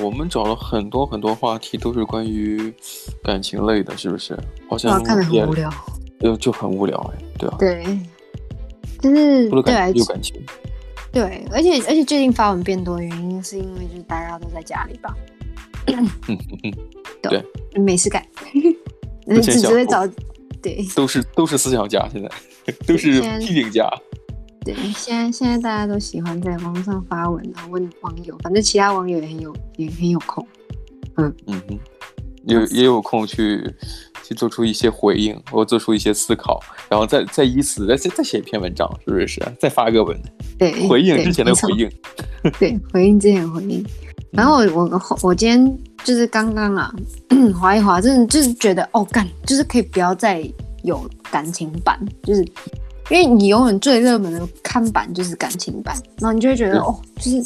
我们找了很多很多话题，都是关于感情类的，是不是？好像看得很无聊，就就很无聊哎，对啊，对，就是对感有感情，对，而且而且最近发文变多的原因，是因为就是大家都在家里吧，嗯嗯嗯，对，没事干，你只会找，对，都是都是思想家，现在都是批评家。对，现在现在大家都喜欢在网上发文然后，问网友，反正其他网友也很有也很有空，嗯嗯哼，有也有空去去做出一些回应，或做出一些思考，然后再再以此再再写一篇文章，是不是？再发个文，对，回应之前的回应，对，回应之前的回应。然后我我我今天就是刚刚啊，滑一滑，真的就是觉得哦干，就是可以不要再有感情版，就是。因为你永远最热门的看板就是感情版，然后你就会觉得哦，就是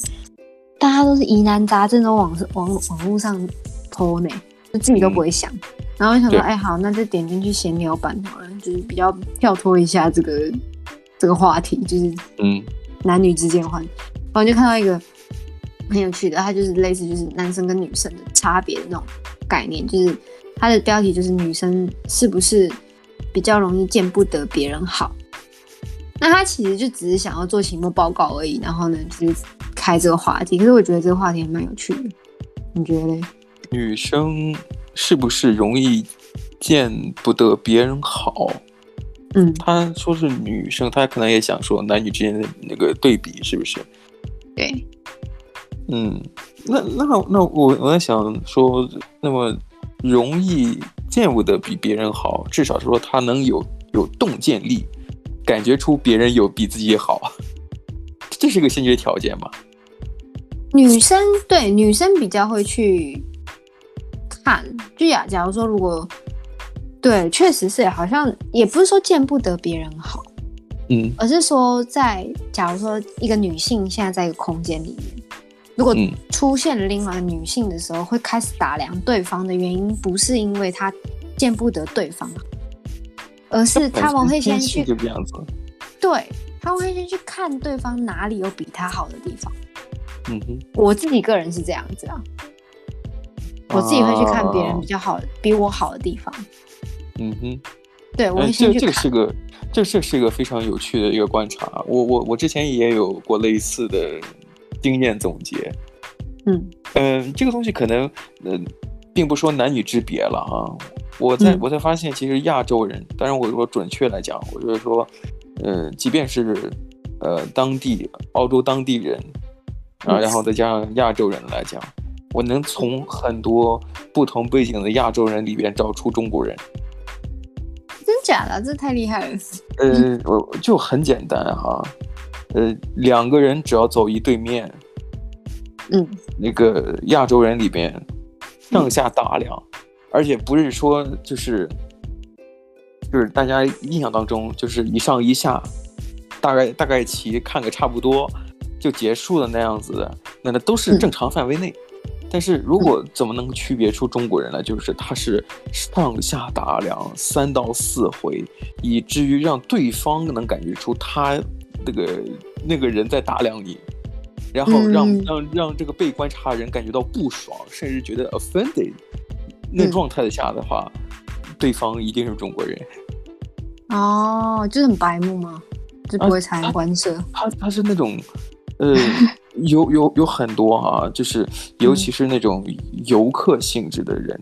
大家都是疑难杂症都往网网络上拖呢，就自己都不会想，嗯、然后就想说，哎，好，那就点进去闲聊版好了，就是比较跳脱一下这个这个话题，就是嗯，男女之间话题，然后就看到一个很有趣的，它就是类似就是男生跟女生的差别的那种概念，就是它的标题就是女生是不是比较容易见不得别人好。那他其实就只是想要做期末报告而已，然后呢，就是开这个话题。可是我觉得这个话题还蛮有趣的，你觉得嘞？女生是不是容易见不得别人好？嗯，他说是女生，他可能也想说男女之间的那个对比，是不是？对。嗯，那那那我我在想说，那么容易见不得比别人好，至少是说他能有有洞见力。感觉出别人有比自己好，这是个先决条件吗？女生对女生比较会去看，就呀，假如说如果对，确实是，好像也不是说见不得别人好，嗯，而是说在假如说一个女性现在在一个空间里面，如果出现另外女性的时候，会开始打量对方的原因，不是因为她见不得对方。而是 他们会先去，就这样子。对，他们会先去看对方哪里有比他好的地方。嗯哼，我自己个人是这样子啊，我自己会去看别人比较好的、比我好的地方。嗯哼，对，我会先去看。这这个是个，这这是一个非常有趣的一个观察。我我我之前也有过类似的经验总结。嗯嗯、呃，这个东西可能嗯。呃并不说男女之别了啊，我在我才发现，其实亚洲人，当然我说准确来讲，我就是说，呃，即便是呃当地澳洲当地人啊，然后再加上亚洲人来讲，我能从很多不同背景的亚洲人里边找出中国人。真假的？这太厉害了。呃，我就很简单哈，呃，两个人只要走一对面，嗯，那个亚洲人里边。上下打量，而且不是说就是，就是大家印象当中就是一上一下，大概大概齐看个差不多就结束的那样子的，那那都是正常范围内。但是如果怎么能区别出中国人来，就是他是上下打量三到四回，以至于让对方能感觉出他那个那个人在打量你。然后让、嗯、让让这个被观察人感觉到不爽，甚至觉得 offended，那状态下的话，嗯，对方一定是中国人。哦，就是很白目吗？就不会察言观色。他他，他是那种，呃，有有有很多哈，啊，就是尤其是那种游客性质的人，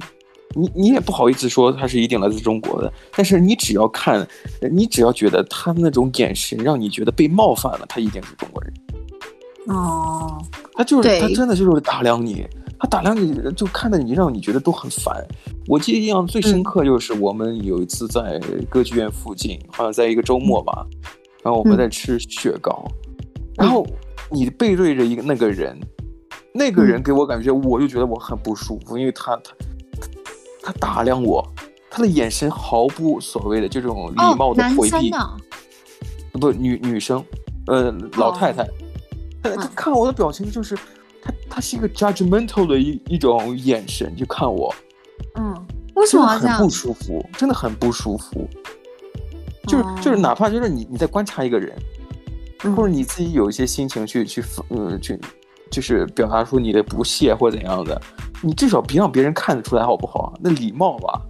嗯，你你也不好意思说他是一定来自中国的，但是你只要看，你只要觉得他那种眼神让你觉得被冒犯了，他一定是中国人。哦，他就是他真的就是打量你，他打量你就看着你，让你觉得都很烦。我记得印象最深刻就是我们有一次在歌剧院附近，嗯、好像在一个周末吧，然后我们在吃雪糕，嗯、然后你背对着一个那个人，那个人给我感觉，我就觉得我很不舒服，因为他他他打量我，他的眼神毫不所谓的这种礼貌的回避，哦、不女女生，呃老太太。哦。他看我的表情，就是他，他是一个 judgmental 的一一种眼神，就看我，嗯，为什么很不舒服？真的很不舒服。就是就是，哪怕就是你你在观察一个人，或者你自己有一些心情去去嗯去就是表达出你的不屑或怎样的，你至少别让别人看得出来好不好？那礼貌吧。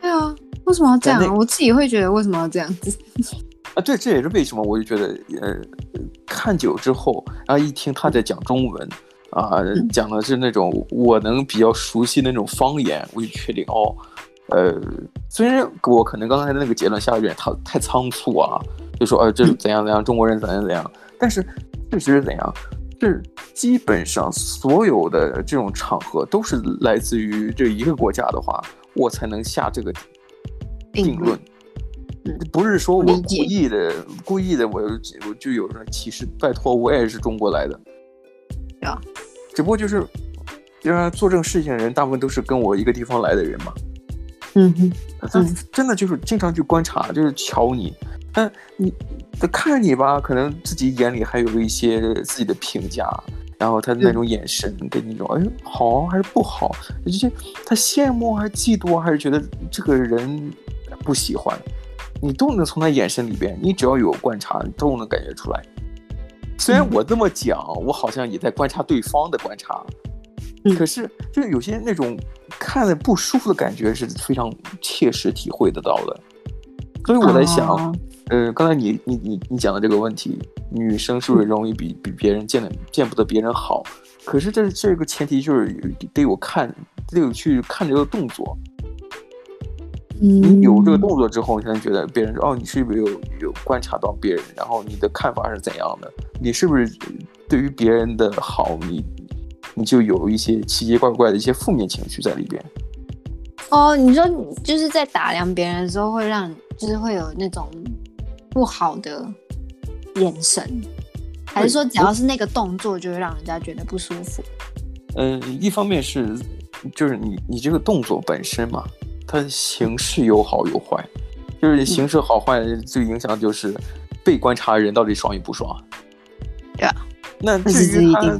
对啊，为什么要这样？我自己会觉得为什么要这样子？啊，对，这也是为什么我就觉得，呃，看久之后，然后一听他在讲中文，啊，讲的是那种我能比较熟悉的那种方言，我就确定哦，呃，虽然我可能刚才的那个结论下有点太太仓促啊，就说呃，这是怎样怎样，中国人怎样怎样，但是事实是怎样？是基本上所有的这种场合都是来自于这一个国家的话，我才能下这个定论。不是说我故意的，故意的，我我就有人歧视。拜托，我也是中国来的，呀，只不过就是，因为做这种事情的人大部分都是跟我一个地方来的人嘛。嗯哼，他真的就是经常去观察，就是瞧你，但你他看你吧，可能自己眼里还有一些自己的评价，然后他的那种眼神给你一种，哎，好还是不好？就是他羡慕还是嫉妒，还是觉得这个人不喜欢？你都能从他眼神里边，你只要有观察，你都能感觉出来。虽然我这么讲，我好像也在观察对方的观察，嗯、可是就是有些那种看了不舒服的感觉是非常切实体会得到的。所以我在想，哦、呃，刚才你你你你讲的这个问题，女生是不是容易比比别人见的见不得别人好？可是这这个前提就是得有看，得有去看这个动作。你有这个动作之后，你才能觉得别人说哦，你是不是有有观察到别人，然后你的看法是怎样的？你是不是对于别人的好，你你就有一些奇奇怪怪的一些负面情绪在里边？哦，你说就是在打量别人的时候，会让就是会有那种不好的眼神，还是说只要是那个动作就会让人家觉得不舒服？嗯、呃，一方面是就是你你这个动作本身嘛。它形式有好有坏，就是形式好坏最影响就是被观察人到底爽与不爽。对啊，那至于他，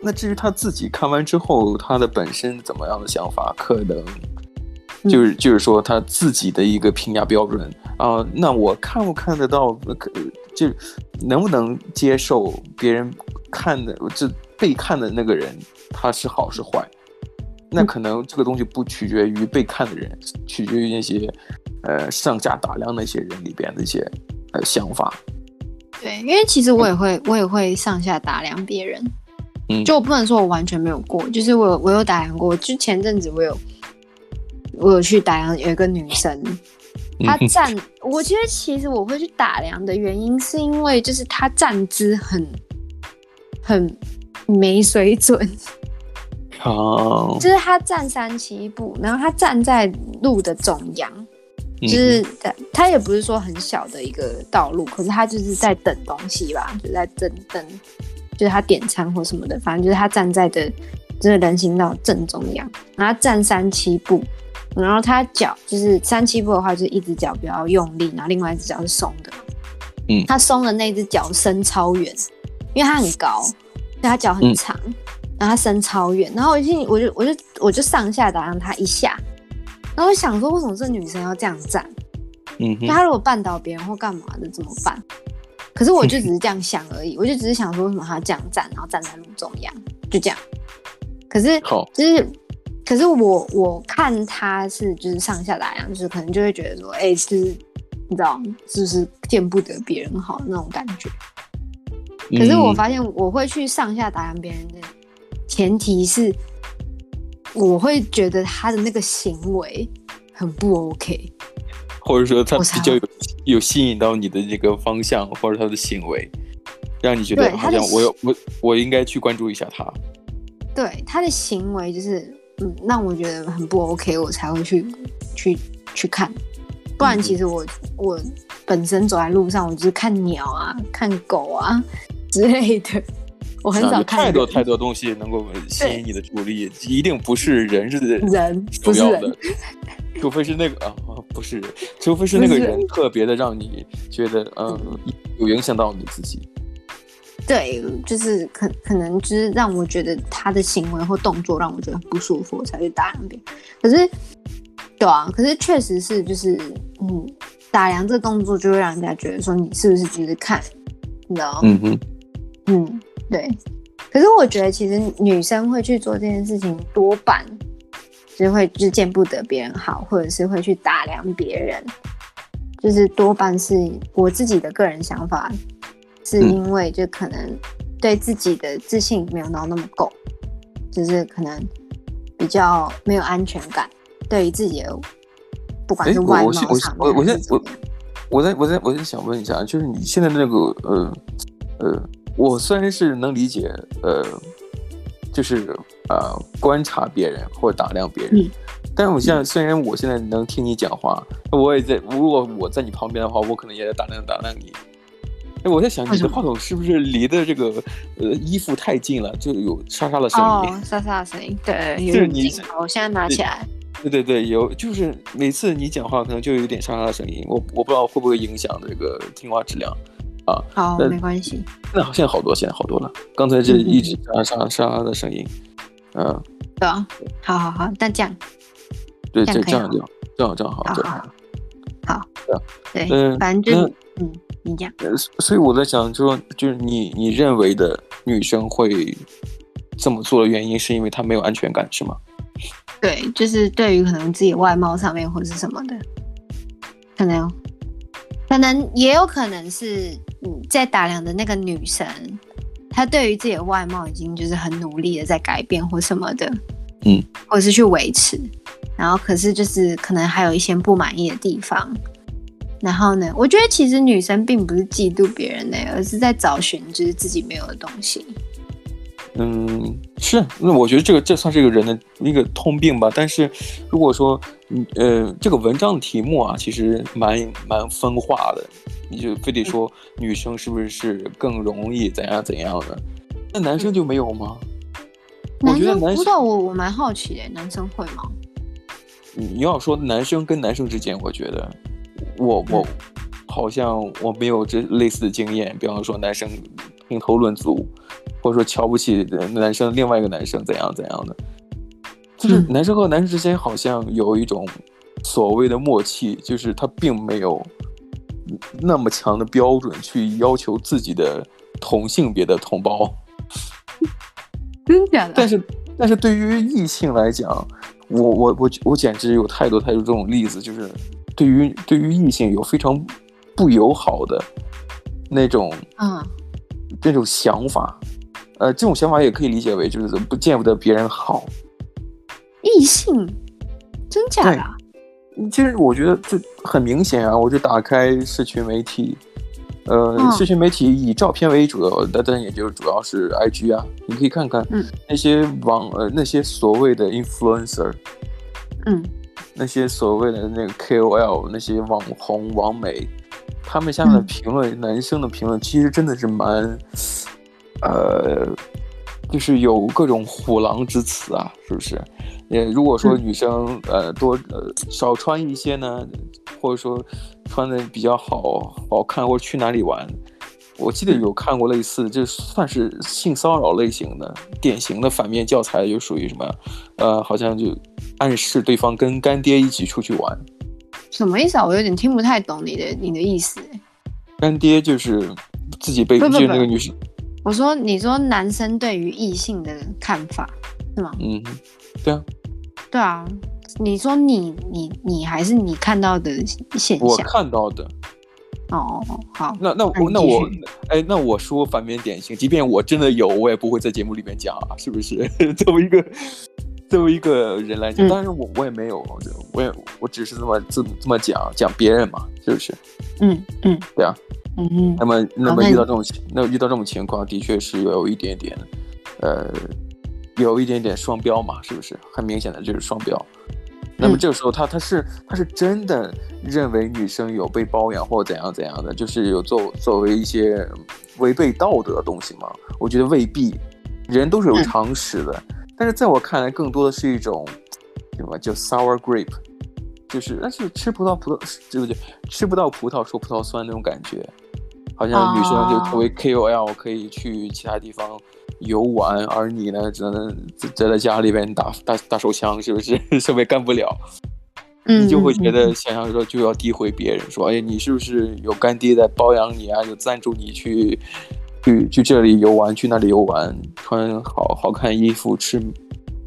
那至于他自己看完之后，他的本身怎么样的想法，可能就是、嗯、就是说他自己的一个评价标准啊、呃。那我看不看得到，可就能不能接受别人看的，这被看的那个人他是好是坏？那可能这个东西不取决于被看的人，取决于那些，呃，上下打量那些人里边的一些，呃，想法。对，因为其实我也会，嗯、我也会上下打量别人。嗯，就我不能说我完全没有过，就是我有我有打量过。就前阵子我有，我有去打量有一个女生，她站，嗯、我觉得其实我会去打量的原因是因为就是她站姿很，很没水准。哦，oh. 就是他站三七步，然后他站在路的中央，就是他也不是说很小的一个道路，可是他就是在等东西吧，就在等等，就是他点餐或什么的，反正就是他站在的就是人行道正中央，然后他站三七步，然后他脚就是三七步的话，就是一只脚比较用力，然后另外一只脚是松的，嗯，他松的那只脚伸超远，因为他很高，所以他脚很长。嗯然后他伸超远，然后我一进，我就我就我就上下打量他一下，然后我想说，为什么这女生要这样站？嗯哼，他如果绊倒别人或干嘛的怎么办？可是我就只是这样想而已，我就只是想说，为什么他这样站，然后站在路中央，就这样。可是，好，就是，可是我我看他是就是上下打量，就是可能就会觉得说，哎，就是你知道，是不是见不得别人好那种感觉？可是我发现我会去上下打量别人的。前提是，我会觉得他的那个行为很不 OK，或者说他比较有有吸引到你的这个方向，或者他的行为，让你觉得好像我我我应该去关注一下他。对，他的行为就是嗯，让我觉得很不 OK，我才会去去去看。不然其实我、嗯、我本身走在路上，我就是看鸟啊、看狗啊之类的。我很少看太多太多东西能够吸引你的注意，力一定不是人是人主要的，除非是那个啊，不是，除非是那个人特别的让你觉得是嗯有影响到你自己。对，就是可可能就是让我觉得他的行为或动作让我觉得很不舒服，我才去打量别人。可是，对啊，可是确实是就是嗯，打量这个动作就会让人家觉得说你是不是只是看，你知道吗？嗯哼，嗯。对，可是我觉得其实女生会去做这件事情，多半是会就是见不得别人好，或者是会去打量别人，就是多半是我自己的个人想法，是因为就可能对自己的自信没有到那么够，就是可能比较没有安全感，对于自己的不管是外貌上面，我我我先我我再我再我再想问一下，就是你现在那个呃呃。我虽然是能理解，呃，就是呃观察别人或者打量别人，嗯、但是我现在虽然我现在能听你讲话，我也在，如果我在你旁边的话，我可能也在打量打量你。哎，我在想你的话筒是不是离的这个呃衣服太近了，就有沙沙的声音。哦，沙沙的声音，对，就是你。我现在拿起来。对对对，有，就是每次你讲话可能就有点沙沙的声音，我我不知道会不会影响这个听话质量。啊，好，没关系。那现在好多，现在好多了。刚才这一直沙沙沙的声音，嗯，对啊，好好好，那这样，对，这这样这样这样这样好，好好好，对，嗯，反正就嗯，你讲。所以我在想，就说就是你你认为的女生会这么做的原因，是因为她没有安全感，是吗？对，就是对于可能自己外貌上面或者是什么的，可能。可能也有可能是，嗯，在打量的那个女生，她对于自己的外貌已经就是很努力的在改变或什么的，嗯，或者是去维持，然后可是就是可能还有一些不满意的地方，然后呢，我觉得其实女生并不是嫉妒别人的，而是在找寻就是自己没有的东西。嗯，是，那我觉得这个这算是一个人的一个通病吧。但是，如果说，呃，这个文章的题目啊，其实蛮蛮分化的。你就非得说女生是不是是更容易怎样怎样的？那男生就没有吗？男生，我觉得男生不知道，我我蛮好奇的，男生会吗？你要说男生跟男生之间，我觉得我我好像我没有这类似的经验。比方说，男生评头论足。或者说瞧不起男生，另外一个男生怎样怎样的，就是男生和男生之间好像有一种所谓的默契，就是他并没有那么强的标准去要求自己的同性别的同胞。真假的？但是，但是对于异性来讲，我我我我简直有太多太多这种例子，就是对于对于异性有非常不友好的那种，嗯，那种想法。呃，这种想法也可以理解为就是不见不得别人好。异性，真假的？其实我觉得这很明显啊，我就打开社群媒体，呃，嗯、社群媒体以照片为主的，但但也就主要是 IG 啊，你可以看看那些网、嗯、呃那些所谓的 influencer，嗯，那些所谓的那个 KOL 那些网红网美，他们下面的评论，嗯、男生的评论其实真的是蛮。呃，就是有各种虎狼之词啊，是不是？也如果说女生、嗯、呃多呃少穿一些呢，或者说穿的比较好好看，或者去哪里玩，我记得有看过类似，就算是性骚扰类型的典型的反面教材，就属于什么？呃，好像就暗示对方跟干爹一起出去玩，什么意思啊？我有点听不太懂你的你的意思。干爹就是自己被就是那个女生。我说，你说男生对于异性的看法是吗？嗯，对啊，对啊。你说你你你还是你看到的现象？我看到的。哦，好。那那我那我哎，那我说反面典型，即便我真的有，我也不会在节目里面讲啊，是不是？作为一个作为一个人来讲，当然、嗯、我我也没有，我也我只是这么这么这么讲讲别人嘛，是不是？嗯嗯，对啊。嗯嗯，那么那么遇到这种情，那遇到这种情况，的确是有一点点，呃，有一点点双标嘛，是不是？很明显的就是双标。那么这个时候他，他他是他是真的认为女生有被包养或怎样怎样的，就是有作作为一些违背道德的东西吗？我觉得未必，人都是有常识的。但是在我看来，更多的是一种什么叫 sour grape。就是，但是吃葡萄葡萄，对不对？吃不到葡萄说葡萄酸那种感觉，好像女生就作为 KOL 可以去其他地方游玩，而你呢，只能宅在家里边打打打手枪，是不是？什么也干不了，你就会觉得想象说就要诋毁别人，说哎，你是不是有干爹在包养你啊？有赞助你去去去这里游玩，去那里游玩，穿好好看衣服，吃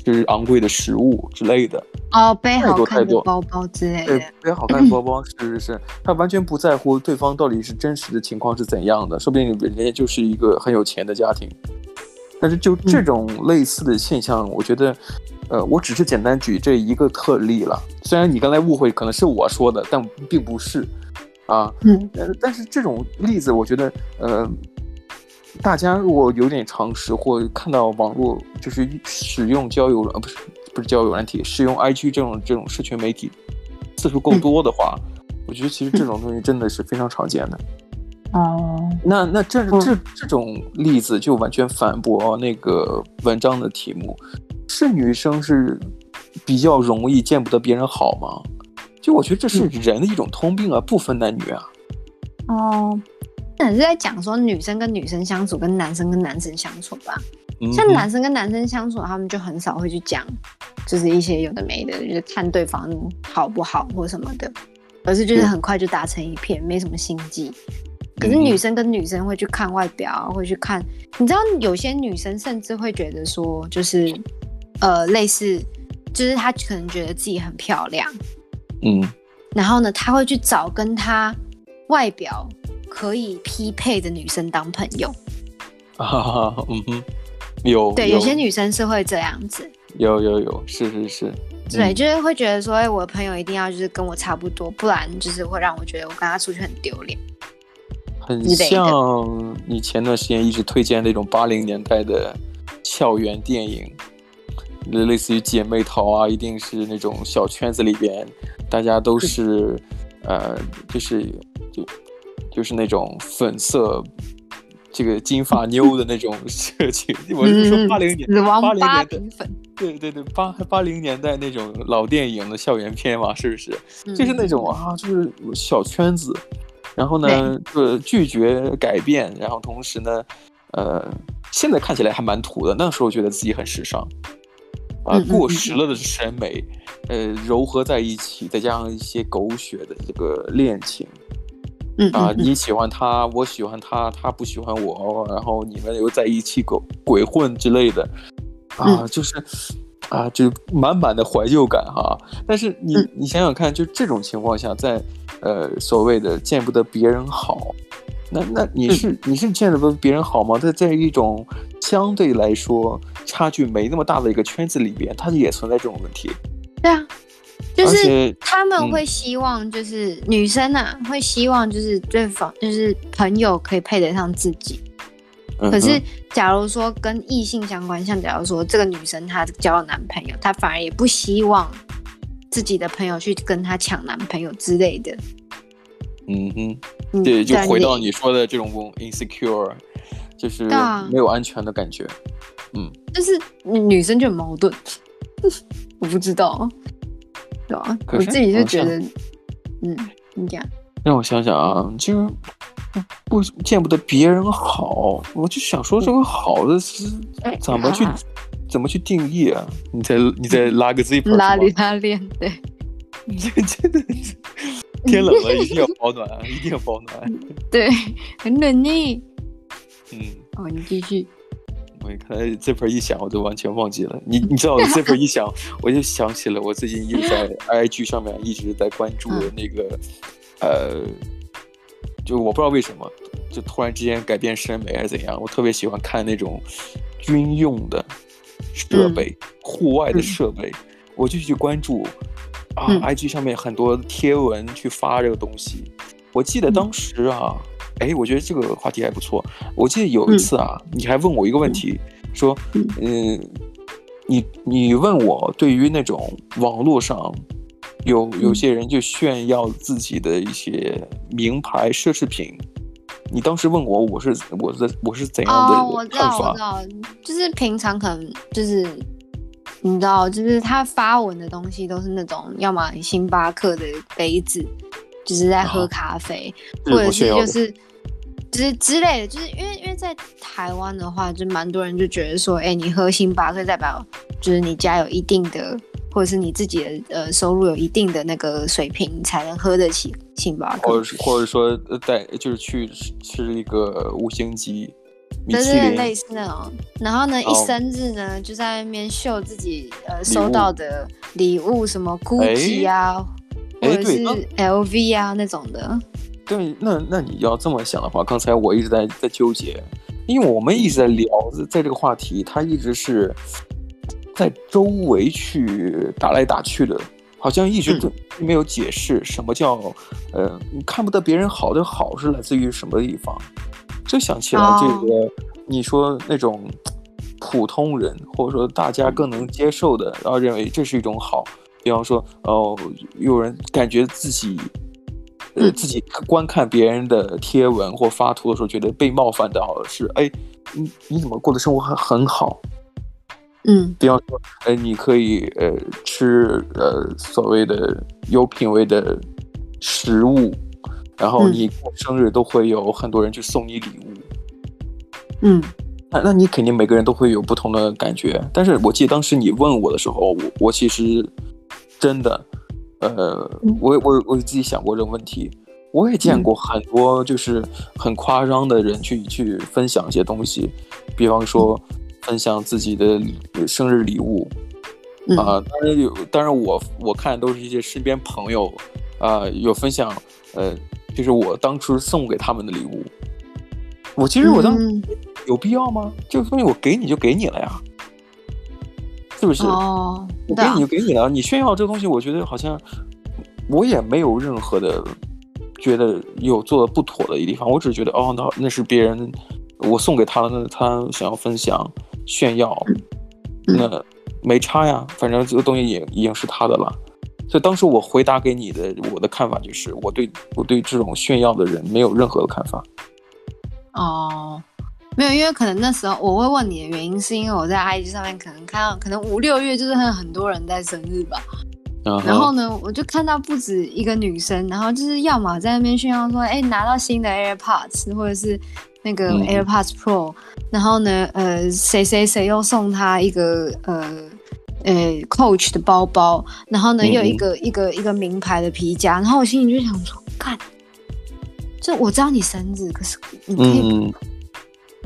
就是昂贵的食物之类的。哦，背好看的包包之类的。对，背好看的包包，是是是，他完全不在乎对方到底是真实的情况是怎样的，说不定人家就是一个很有钱的家庭。但是就这种类似的现象，嗯、我觉得，呃，我只是简单举这一个特例了。虽然你刚才误会可能是我说的，但并不是。啊，嗯，但是这种例子，我觉得，呃，大家如果有点常识或看到网络就是使用交友软，不是不是交友软体，使用 IG 这种这种社群媒体次数够多的话，嗯，我觉得其实这种东西真的是非常常见的。哦，嗯，那那这这这种例子就完全反驳那个文章的题目，是女生是比较容易见不得别人好吗？就我觉得这是人的一种通病啊，嗯、不分男女啊。哦，那你是在讲说女生跟女生相处，跟男生跟男生相处吧？像男生跟男生相处，他们就很少会去讲，就是一些有的没的，就是看对方好不好或什么的，而是就是很快就打成一片，嗯、没什么心机。可是女生跟女生会去看外表，会去看，你知道有些女生甚至会觉得说，就是呃，类似，就是她可能觉得自己很漂亮。嗯，然后呢，她会去找跟她外表可以匹配的女生当朋友。啊，嗯哼，有。对，有，有些女生是会这样子。有有有，是是是。对，就是会觉得说，哎，我的朋友一定要就是跟我差不多，不然就是会让我觉得我跟他出去很丢脸。很像你前段时间一直推荐那种八零年代的校园电影。类似于姐妹淘啊，一定是那种小圈子里边，大家都是，呃，就是就就是那种粉色，这个金发妞的那种 设计。我是说八零年，八零年代，对对对，八八零年代那种老电影的校园片嘛，是不是？就是那种啊，就是小圈子，然后呢，呃拒绝改变，然后同时呢，呃，现在看起来还蛮土的，那时候觉得自己很时尚。啊，过时了的审美，呃，糅合在一起，再加上一些狗血的这个恋情，嗯，嗯，啊，你喜欢他，我喜欢他，他不喜欢我，然后你们又在一起鬼鬼混之类的，啊，嗯、就是，啊，就满满的怀旧感哈。但是你你想想看，就这种情况下，在呃所谓的见不得别人好，那那你是、嗯、你是见得别人好吗？在在一种相对来说。差距没那么大的一个圈子里边，它也存在这种问题。对啊，就是他们会希望，就是女生啊，嗯、会希望就是对方就是朋友可以配得上自己。可是，假如说跟异性相关，像假如说这个女生她交了男朋友，她反而也不希望自己的朋友去跟她抢男朋友之类的。嗯哼，对，就回到你说的这种 insecure，就是没有安全的感觉。嗯，就是女生就很矛盾，我不知道，对啊？我自己就觉得，嗯，你讲，让我想想啊，就不见不得别人好，我就想说这个好的是怎么去怎么去定义啊？你再你再拉个 zipper，拉里拉链，对，这真的是天冷了，一定要保暖，一定要保暖，对，很冷呢。嗯，哦，你继续。我看来 Zipper 一想，我就完全忘记了。你你知道 Zipper 一想，我就想起了我最近一直在 IG 上面一直在关注的那个，呃，就我不知道为什么，就突然之间改变审美还是怎样，我特别喜欢看那种军用的设备、户外的设备，我就去关注啊，IG 上面很多贴文去发这个东西。我记得当时啊。哎，我觉得这个话题还不错。我记得有一次啊，嗯、你还问我一个问题，嗯、说，嗯，你你问我对于那种网络上有有些人就炫耀自己的一些名牌奢侈品，你当时问我，我是我是我是怎样的看法？哦，我知道，我知道，就是平常可能就是你知道，就是他发文的东西都是那种要么星巴克的杯子。就是在喝咖啡，啊、或者是就是就是之类的，就是因为因为在台湾的话，就蛮多人就觉得说，哎、欸，你喝星巴克代表就是你家有一定的，或者是你自己的呃收入有一定的那个水平，才能喝得起星巴克，或者或者说带就是去吃一个五星级米其林。类似那种。然后呢，哦、一生日呢，就在那边秀自己呃收到的礼物，什么 GUCCI 啊，或者是 LV 啊那种的。对，那那你要这么想的话，刚才我一直在在纠结，因为我们一直在聊，在这个话题，它一直是在周围去打来打去的，好像一直都没有解释什么叫、嗯、呃，你看不得别人好的好是来自于什么地方。就想起来这个，哦、你说那种普通人，或者说大家更能接受的，然后认为这是一种好，比方说哦，有人感觉自己。呃，自己观看别人的贴文或发图的时候，觉得被冒犯到的是，哎，你你怎么过的生活还很好？嗯，比方说，哎，你可以呃吃呃所谓的有品位的食物，然后你过生日都会有很多人去送你礼物。嗯，那那你肯定每个人都会有不同的感觉，但是我记得当时你问我的时候，我我其实真的。呃，我我我自己想过这个问题，我也见过很多就是很夸张的人去去分享一些东西，比方说分享自己的生日礼物，啊、呃，当然有，当然我我看都是一些身边朋友啊、呃、有分享，呃，就是我当初送给他们的礼物，我其实我当时有必要吗？这个东西我给你就给你了呀。是不是？哦，我给你就给你了。你炫耀这个东西，我觉得好像我也没有任何的觉得有做的不妥的地方。我只是觉得，哦，那那是别人我送给他了，那他想要分享炫耀，那没差呀。反正这个东西也已经是他的了。所以当时我回答给你的我的看法就是，我对我对这种炫耀的人没有任何的看法。哦。没有，因为可能那时候我会问你的原因，是因为我在 IG 上面可能看到，可能五六月就是很很多人在生日吧。Uh huh. 然后呢，我就看到不止一个女生，然后就是要么在那边炫耀说，哎，拿到新的 AirPods，或者是那个 AirPods Pro，、嗯、然后呢，呃，谁谁谁又送她一个呃呃 Coach 的包包，然后呢，又有一个、嗯、一个一个名牌的皮夹，然后我心里就想说，看，就我知道你生日，可是你可以。嗯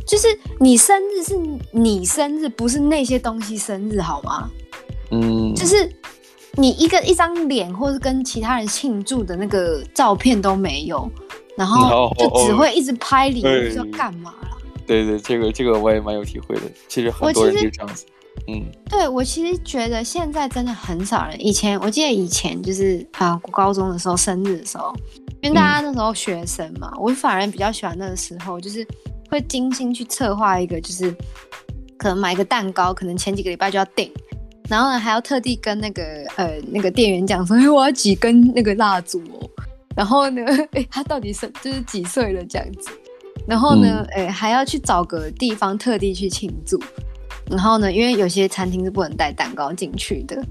就是你生日是你生日，不是那些东西生日，好吗？嗯，就是你一个一张脸，或是跟其他人庆祝的那个照片都没有，然后就只会一直拍礼物，说干嘛啦？对对，这个这个我也蛮有体会的。其实很多人就这样子。嗯，对，我其实觉得现在真的很少人。以前我记得以前就是啊，高中的时候生日的时候，因为大家那时候学生嘛，嗯、我反而比较喜欢那个时候，就是。会精心去策划一个，就是可能买个蛋糕，可能前几个礼拜就要订，然后呢还要特地跟那个呃那个店员讲说，哎，我要几根那个蜡烛哦，然后呢，哎，他到底是就是几岁了这样子，然后呢，哎、嗯，还要去找个地方特地去庆祝，然后呢，因为有些餐厅是不能带蛋糕进去的，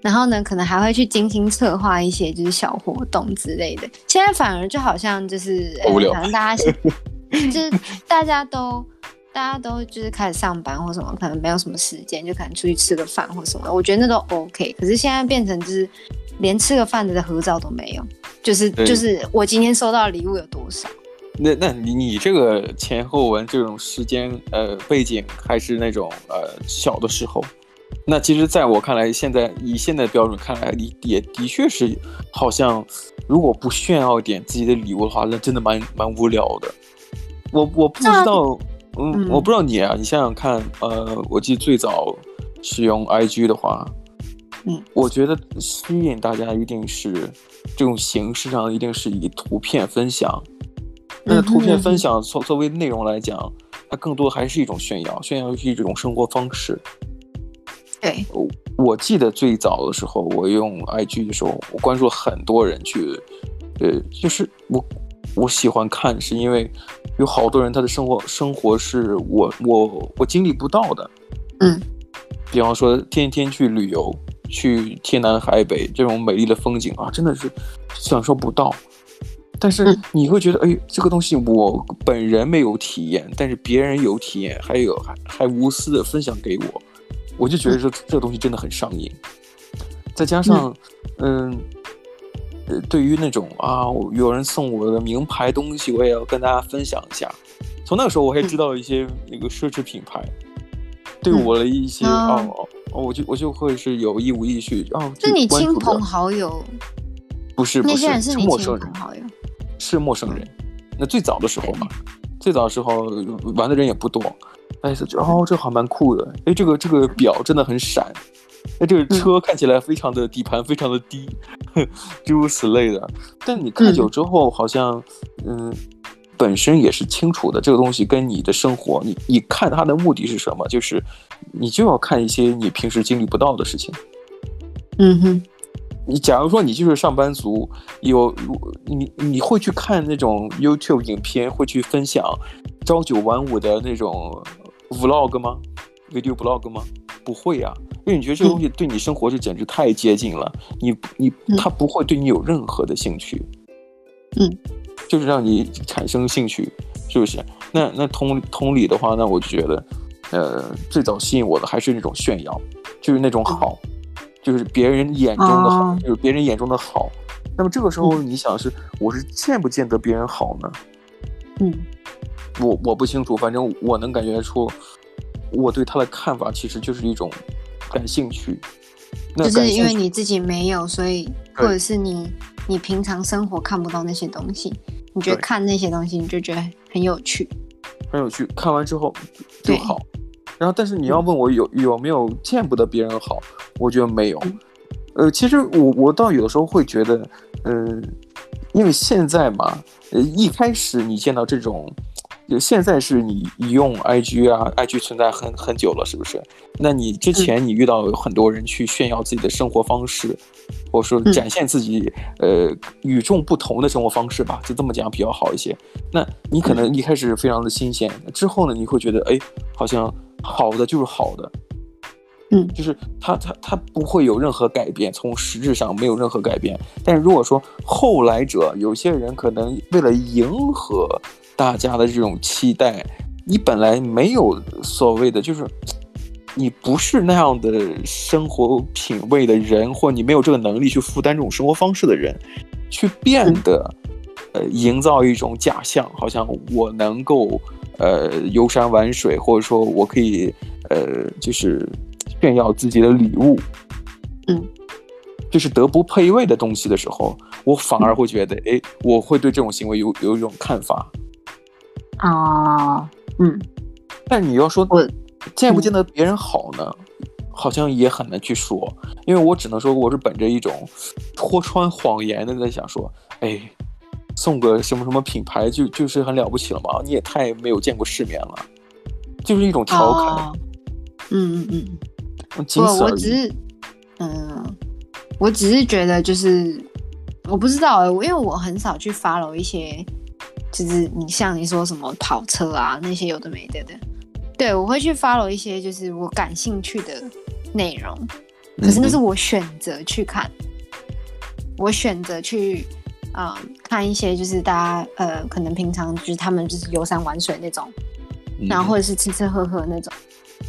然后呢，可能还会去精心策划一些就是小活动之类的，现在反而就好像就是，哎、可能大家。就是大家都，大家都就是开始上班或什么，可能没有什么时间，就可能出去吃个饭或什么。我觉得那都 OK。可是现在变成就是连吃个饭的合照都没有，就是就是我今天收到礼物有多少？那那你你这个前后文这种时间呃背景还是那种呃小的时候，那其实在我看来，现在以现在标准看来，你也的确是好像如果不炫耀一点自己的礼物的话，那真的蛮蛮无聊的。我我不知道，嗯，嗯，我不知道你啊，你想想看，呃，我记得最早使用 IG 的话，嗯，我觉得吸引大家一定是这种形式上一定是以图片分享，那图片分享作作为内容来讲，它更多还是一种炫耀，炫耀是一种生活方式。对，我我记得最早的时候，我用 IG 的时候，我关注很多人去，呃，就是我我喜欢看，是因为。有好多人，他的生活生活是我我我经历不到的，嗯，比方说天天去旅游，去天南海北这种美丽的风景啊，真的是享受不到。但是你会觉得，哎，这个东西我本人没有体验，但是别人有体验，还有还还无私的分享给我，我就觉得这这个东西真的很上瘾。再加上，嗯。呃，对于那种啊，有人送我的名牌东西，我也要跟大家分享一下。从那个时候我还知道一些那个奢侈品牌，对我的一些哦哦，我就我就会是有意无意去哦，是你亲朋好友？不是，不是，是你陌生人，是陌生人。那最早的时候嘛，最早的时候玩的人也不多，哎，就哦，这还蛮酷的，哎，这个这个表真的很闪，哎，这个车看起来非常的底盘非常的低，诸如此类的。但你看久之后，好像嗯。本身也是清楚的，这个东西跟你的生活，你你看它的目的是什么？就是你就要看一些你平时经历不到的事情。嗯哼，你假如说你就是上班族，有你你会去看那种 YouTube 影片，会去分享朝九晚五的那种 Vlog 吗？Video Vlog 吗？不会呀，因为你觉得这个东西对你生活是简直太接近了，你你他不会对你有任何的兴趣。嗯。就是让你产生兴趣，是不是？那那同同理的话，那我就觉得，呃，最早吸引我的还是那种炫耀，就是那种好，就是别人眼中的好，就是别人眼中的好。那么这个时候，你想是我是见不见得别人好呢？嗯，我我不清楚，反正我能感觉出，我对他的看法其实就是一种感兴趣。就是因为你自己没有，所以或者是你你平常生活看不到那些东西。你觉得看那些东西，你就觉得很有趣，很有趣。看完之后就好，然后但是你要问我有有没有见不得别人好，我觉得没有。呃，其实我我倒有的时候会觉得，嗯、呃，因为现在嘛，呃，一开始你见到这种。就现在是你用 IG 啊，IG 存在很很久了，是不是？那你之前你遇到有很多人去炫耀自己的生活方式，嗯、或者说展现自己呃与众不同的生活方式吧，就这么讲比较好一些。那你可能一开始非常的新鲜，之后呢，你会觉得哎，好像好的就是好的，嗯，就是它它它不会有任何改变，从实质上没有任何改变。但是如果说后来者，有些人可能为了迎合。大家的这种期待，你本来没有所谓的，就是你不是那样的生活品味的人，或你没有这个能力去负担这种生活方式的人，去变得，呃，营造一种假象，好像我能够，呃，游山玩水，或者说我可以，呃，就是炫耀自己的礼物，嗯，就是德不配位的东西的时候，我反而会觉得，哎，我会对这种行为有有一种看法。啊，嗯，但你要说我见不见得别人好呢，嗯，好像也很难去说，因为我只能说我是本着一种戳穿谎言的在想说，哎，送个什么什么品牌就就是很了不起了嘛？你也太没有见过世面了，就是一种调侃。嗯嗯嗯，我我只是，嗯，我只是觉得就是我不知道，因为我很少去 follow 一些。就是你像你说什么跑车啊那些有的没的的，对，我会去 follow 一些就是我感兴趣的内容，可是那是我选择去看，嗯、我选择去啊、呃、看一些就是大家呃可能平常就是他们就是游山玩水那种，然后或者是吃吃喝喝那种，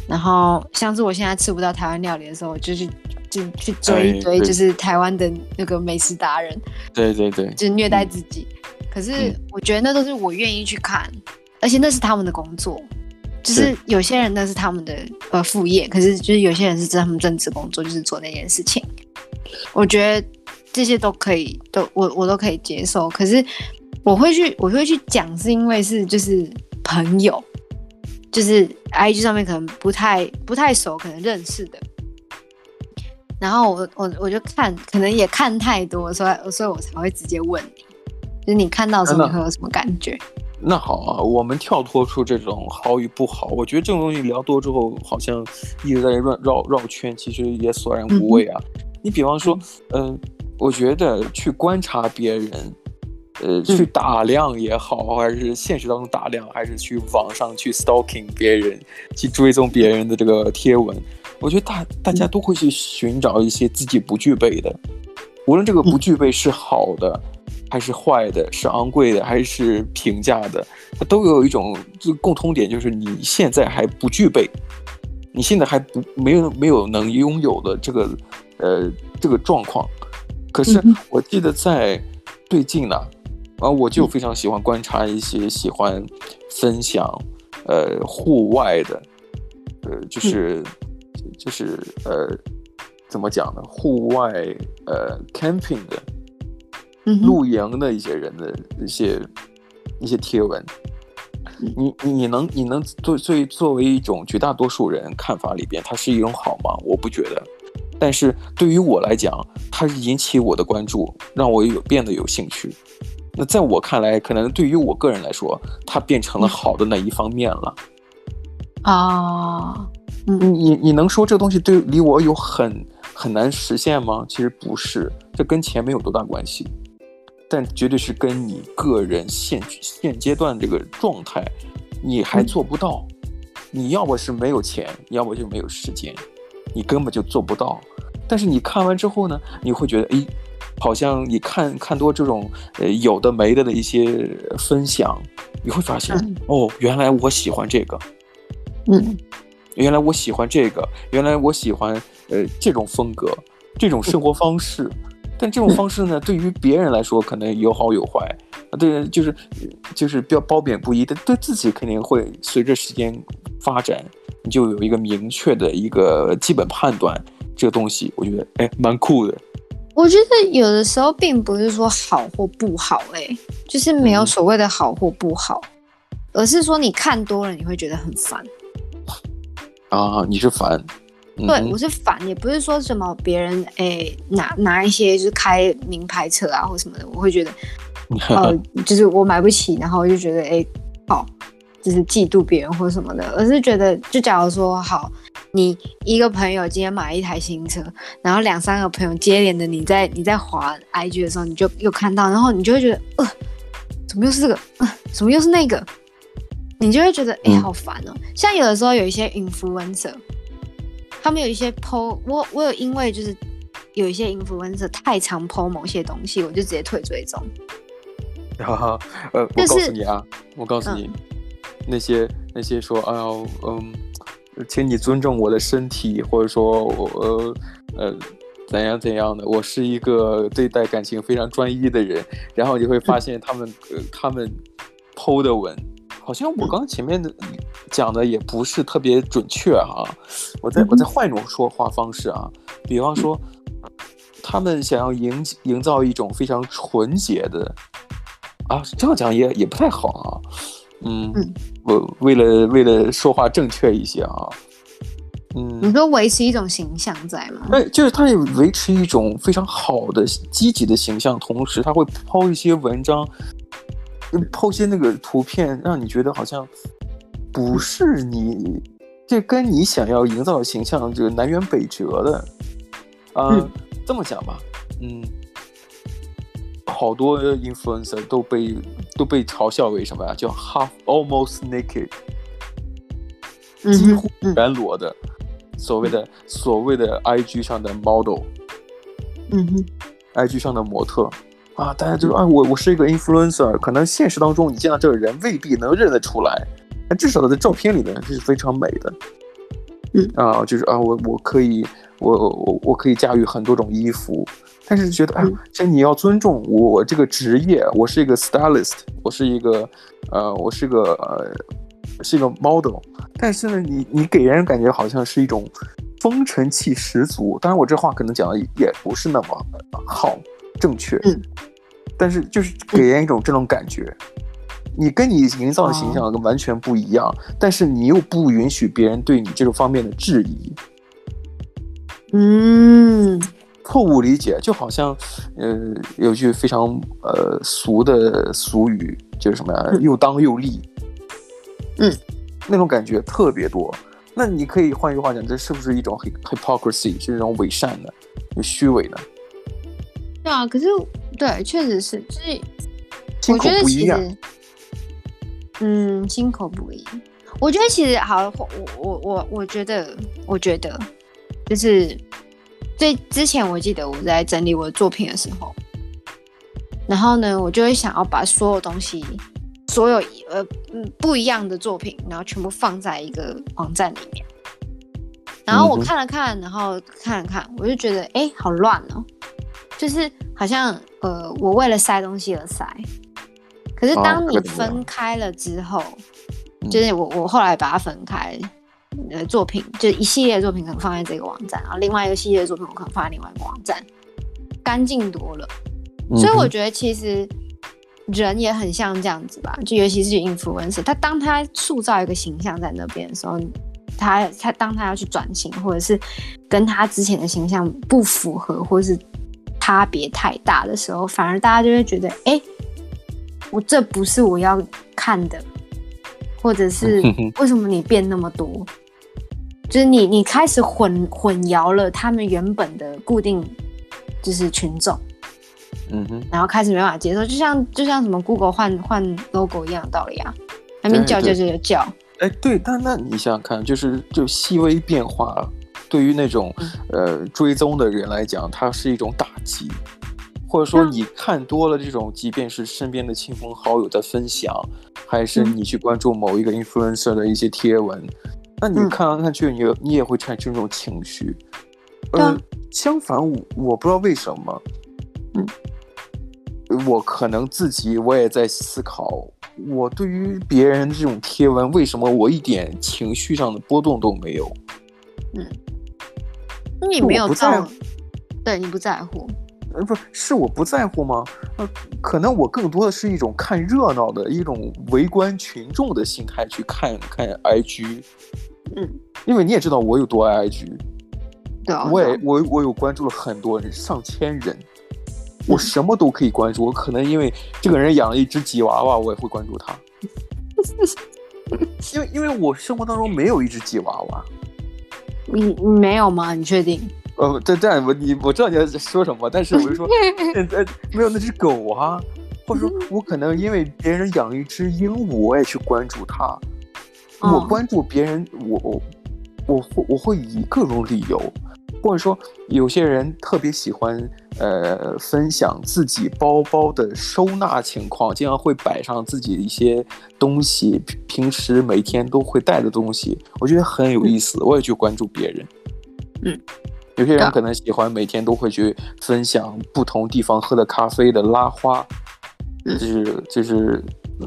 然后像是我现在吃不到台湾料理的时候，就去就去追一堆就是台湾的那个美食达人，对对对，就虐待自己。嗯可是我觉得那都是我愿意去看，嗯，而且那是他们的工作，就是有些人那是他们的呃副业，可是就是有些人是他们正职工作，就是做那件事情。我觉得这些都可以，都我我都可以接受。可是我会去我会去讲，是因为是就是朋友，就是 IG 上面可能不太不太熟，可能认识的。然后我我我就看，可能也看太多，所以所以我才会直接问你。就是你看到什么会有什么感觉？那，好啊，我们跳脱出这种好与不好。我觉得这种东西聊多之后，好像一直在绕绕绕圈，其实也索然无味啊。嗯、你比方说，嗯、呃，我觉得去观察别人，呃，去打量也好，还是现实当中打量，还是去网上去 stalking 别人，去追踪别人的这个贴文，我觉得大大家都会去寻找一些自己不具备的，无论这个不具备是好的。还是坏的，是昂贵的，还是平价的，它都有一种就共通点，就是你现在还不具备，你现在还不没有没有能拥有的这个呃这个状况。可是我记得在最近呢，啊，我就非常喜欢观察一些喜欢分享，呃，户外的，呃，就是、嗯、就是呃，怎么讲呢？户外呃，camping 的，露营的一些人的一些一些贴文，嗯、你你能你能作作为作为一种绝大多数人看法里边，它是一种好吗？我不觉得。但是对于我来讲，它是引起我的关注，让我有变得有兴趣。那在我看来，可能对于我个人来说，它变成了好的那一方面了。啊，嗯，你你能说这个东西对离我有很很难实现吗？其实不是，这跟钱没有多大关系，但绝对是跟你个人现现阶段这个状态，你还做不到。你要么是没有钱，要么就没有时间。你根本就做不到，但是你看完之后呢，你会觉得，诶，好像你看看多这种呃有的没的的一些分享，你会发现，嗯、哦，原来我喜欢这个，嗯，原来我喜欢这个，原来我喜欢呃这种风格，这种生活方式，嗯、但这种方式呢，对于别人来说可能有好有坏，啊，对，就是就是比较褒贬不一，但对自己肯定会随着时间发展。你就有一个明确的一个基本判断，这个东西我觉得哎蛮酷的。我觉得有的时候并不是说好或不好，哎，就是没有所谓的好或不好，嗯、而是说你看多了你会觉得很烦。啊，你是烦？对，嗯、我是烦，也不是说什么别人哎拿拿一些就是开名牌车啊或什么的，我会觉得 呃就是我买不起，然后我就觉得哎好。就是嫉妒别人或什么的，而是觉得，就假如说好，你一个朋友今天买一台新车，然后两三个朋友接连的你在你在滑 IG 的时候，你就又看到，然后你就会觉得，呃，怎么又是这个，呃，怎么又是那个，你就会觉得，哎，好烦哦。像有的时候有一些 influencer，他们有一些 po，我我有因为就是有一些 influencer 太常 po 某些东西，我就直接退追踪。哈哈，呃，我告诉你啊，我告诉你。嗯那些那些说，哎呦，嗯，请你尊重我的身体，或者说我呃呃怎样怎样的，我是一个对待感情非常专一的人。然后你会发现他们、他们 PO 的文，好像我刚前面的讲的也不是特别准确啊。我再我再换一种说话方式啊，比方说，他们想要营营造一种非常纯洁的啊，这样讲也也不太好啊。嗯，我为了为了说话正确一些啊，嗯，你说维持一种形象在吗？对，就是他也维持一种非常好的积极的形象，同时他会抛一些文章，抛些那个图片，让你觉得好像不是你，这跟你想要营造的形象这个南辕北辙的，啊、呃，嗯、这么讲吧，嗯。好多 influencer 都被都被嘲笑为什么呀？叫 half almost naked，几乎全裸的，所谓的所谓的 IG 上的 model，嗯哼，IG 上的模特啊，大家就说啊，我我是一个 influencer，可能现实当中你见到这个人未必能认得出来，但至少在照片里面是非常美的，嗯啊，就是啊，我我可以，我我我可以驾驭很多种衣服。但是觉得，哎，这你要尊重我，我这个职业，我是一个 stylist，我是一个，呃，我是个，呃，是一个 model。但是呢，你你给人感觉好像是一种风尘气十足。当然，我这话可能讲的也不是那么好正确，嗯，但是就是给人一种这种感觉，你跟你营造的形象完全不一样，但是你又不允许别人对你这种方面的质疑，嗯。错误理解，就好像，呃，有句非常呃俗的俗语，就是什么呀？嗯、又当又立，嗯，那种感觉特别多。那你可以换句话讲，这是不是一种 hypocrisy，是一种伪善的、有虚伪的？对啊，可是对，确实是，就是我觉得其实。嗯，心口不一样。我觉得其实好，我我我我觉得，我觉得就是。最之前我记得我在整理我的作品的时候，然后呢，我就会想要把所有东西，所有呃嗯不一样的作品，然后全部放在一个网站里面。然后我看了看，然后看了看，我就觉得哎，好乱哦，就是好像呃我为了塞东西而塞。可是当你分开了之后，就是我我后来把它分开，呃，作品就一系列作品可能放在这个网站，然后另外一个系列作品我可能放在另外一个网站，干净多了。所以我觉得其实人也很像这样子吧，就尤其是 influencer，他当他塑造一个形象在那边的时候，他他当他要去转型，或者是跟他之前的形象不符合，或者是差别太大的时候，反而大家就会觉得，哎、欸，我这不是我要看的，或者是为什么你变那么多？就是你你开始混混淆了他们原本的固定就是群众。嗯哼，然后开始没办法接受，就像就像什么 Google 换换 logo 一样的道理啊，还没叫叫叫叫叫。哎，对，但那你想想看，就是就细微变化，对于那种、嗯、呃追踪的人来讲，它是一种打击，或者说你看多了这种，即便是身边的亲朋好友的分享，还是你去关注某一个 influencer 的一些贴文，嗯、那你看来看去，你你也会产生这种情绪。嗯、呃，相反，我我不知道为什么，嗯。我可能自己我也在思考，我对于别人这种贴文，为什么我一点情绪上的波动都没有？嗯，你没有在乎，对，你不在乎，呃，不是我不在乎吗？呃，可能我更多的是一种看热闹的一种围观群众的心态去看看 IG。嗯，因为你也知道我有多爱 IG，对啊，我也我我有关注了很多人，上千人。我什么都可以关注，我可能因为这个人养了一只吉娃娃，我也会关注他。因为因为我生活当中没有一只吉娃娃，你你没有吗？你确定？呃，这这样我你我知道你在说什么，但是我就说现 在没有那只狗啊，或者说我可能因为别人养一只鹦鹉，我也去关注它。我关注别人，我我我会我会以各种理由。或者说，有些人特别喜欢，呃，分享自己包包的收纳情况，经常会摆上自己一些东西，平时每天都会带的东西，我觉得很有意思，我也去关注别人。嗯，有些人可能喜欢每天都会去分享不同地方喝的咖啡的拉花，就是就是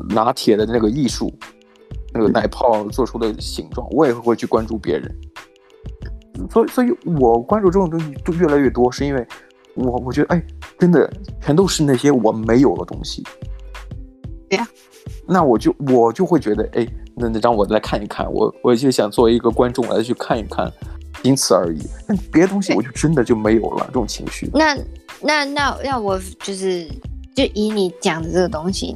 拿铁的那个艺术，那个奶泡做出的形状，我也会去关注别人。所以，所以我关注这种东西就越来越多，是因为我我觉得，哎，真的全都是那些我没有的东西。对呀，那我就我就会觉得，哎，那那让我来看一看，我我就想作为一个观众来去看一看，仅此而已。但别的东西我就真的就没有了这种情绪。那那那要我就是就以你讲的这个东西，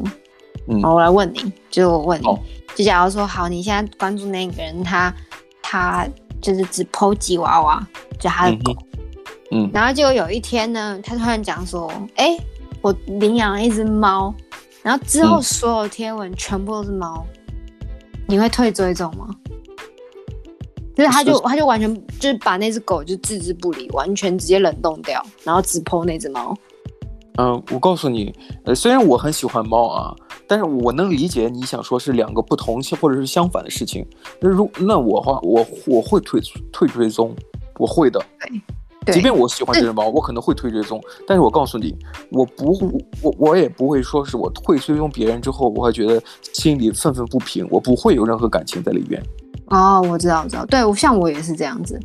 嗯，我来问你，就我问你，哦、就假如说好，你现在关注那个人，他他。就是只 po 吉娃娃，就他的狗，嗯，嗯，然后结果有一天呢，他突然讲说，哎、欸，我领养了一只猫，然后之后所有贴文全部都是猫，嗯、你会退追踪吗？就是他就他就完全就是把那只狗就置之不理，完全直接冷冻掉，然后只 po 那只猫。嗯、呃，我告诉你，呃，虽然我很喜欢猫啊。但是我能理解你想说是两个不同或者是相反的事情。那如那我的话，我我会退退追踪，我会的。对，即便我喜欢这只猫，我可能会退追踪。但是我告诉你，我不，我我也不会说是我退追踪别人之后，我会觉得心里愤愤不平，我不会有任何感情在里边。哦，我知道，我知道。对，我像我也是这样子，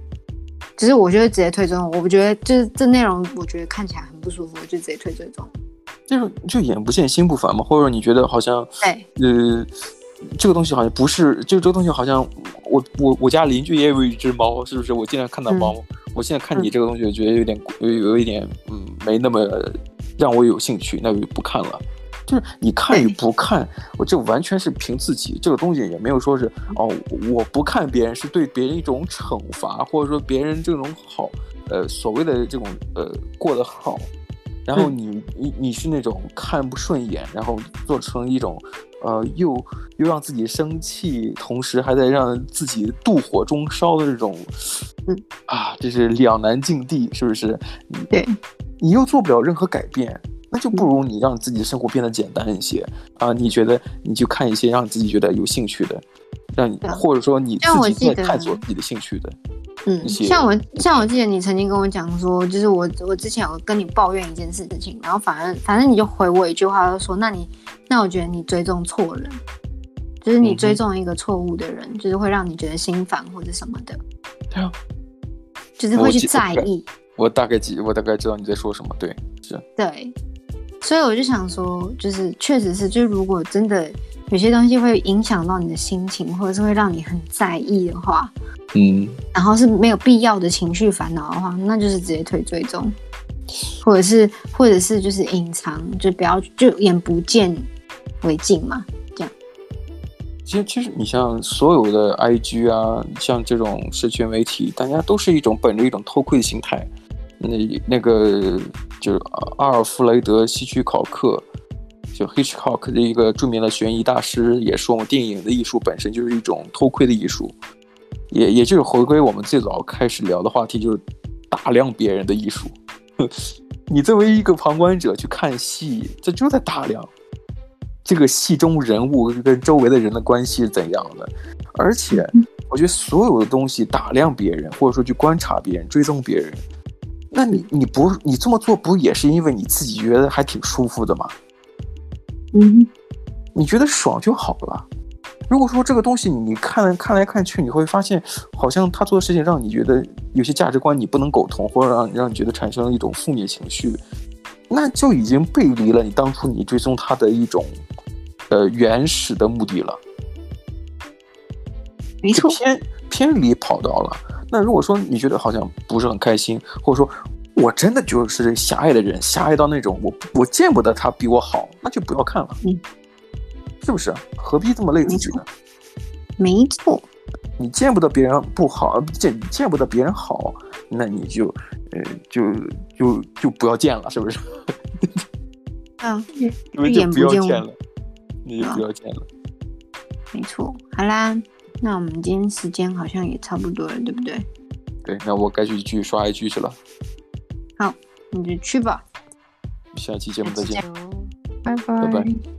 只是我就会直接退追踪。我不觉得就是这内容，我觉得看起来很不舒服，我就直接退追踪。就是就眼不见心不烦嘛，或者说你觉得好像，对，呃，这个东西好像不是，就这个东西好像我我我家邻居也有一只猫，是不是？我经常看到猫，嗯、我现在看你这个东西，我觉得有点有有一点，嗯，没那么让我有兴趣，那就不看了。就是你看与不看，我这完全是凭自己，这个东西也没有说是哦，我不看别人是对别人一种惩罚，或者说别人这种好，呃，所谓的这种呃过得好。然后你你你是那种看不顺眼，然后做成一种，呃，又又让自己生气，同时还在让自己妒火中烧的这种，嗯啊，这是两难境地，是不是？对，你又做不了任何改变，那就不如你让自己的生活变得简单一些啊！你觉得你就看一些让自己觉得有兴趣的，让你或者说你自己在探索自己的兴趣的。嗯，像我像我记得你曾经跟我讲说，就是我我之前有跟你抱怨一件事情，然后反正反正你就回我一句话，就说那你那我觉得你追踪错人，就是你追踪一个错误的人，嗯、就是会让你觉得心烦或者什么的。对啊，就是会去在意。我大概记，我大概知道你在说什么。对，是。对，所以我就想说，就是确实是，就是如果真的有些东西会影响到你的心情，或者是会让你很在意的话，嗯，然后是没有必要的情绪烦恼的话，那就是直接退追踪，或者是，或者是就是隐藏，就不要就眼不见为净嘛。这样其实，其实你像所有的 IG 啊，像这种社群媒体，大家都是一种本着一种偷窥的心态。那那个就是阿尔弗雷德·希区考克，就 Hitchcock 的一个著名的悬疑大师，也说，我们电影的艺术本身就是一种偷窥的艺术，也也就是回归我们最早开始聊的话题，就是打量别人的艺术。你作为一个旁观者去看戏，这就在打量。这个戏中人物跟周围的人的关系是怎样的？而且，我觉得所有的东西打量别人，或者说去观察别人、追踪别人，那你你不你这么做，不也是因为你自己觉得还挺舒服的吗？嗯，你觉得爽就好了。如果说这个东西你看看来看去，你会发现好像他做的事情让你觉得有些价值观你不能苟同，或者让让你觉得产生了一种负面情绪，那就已经背离了你当初你追踪他的一种。呃，原始的目的了，没错，偏偏离跑道了。那如果说你觉得好像不是很开心，或者说我真的就是狭隘的人，狭隘到那种我我见不得他比我好，那就不要看了，嗯，是不是？何必这么累自己呢？没错，你见不得别人不好，见见不得别人好，那你就呃就就就不要见了，是不是？啊，因为就不要见了。你就不要见了，没错。好啦，那我们今天时间好像也差不多了，对不对？对，那我该去继续刷 IG 去了。好，你就去吧。下期节目再见，拜拜。拜拜。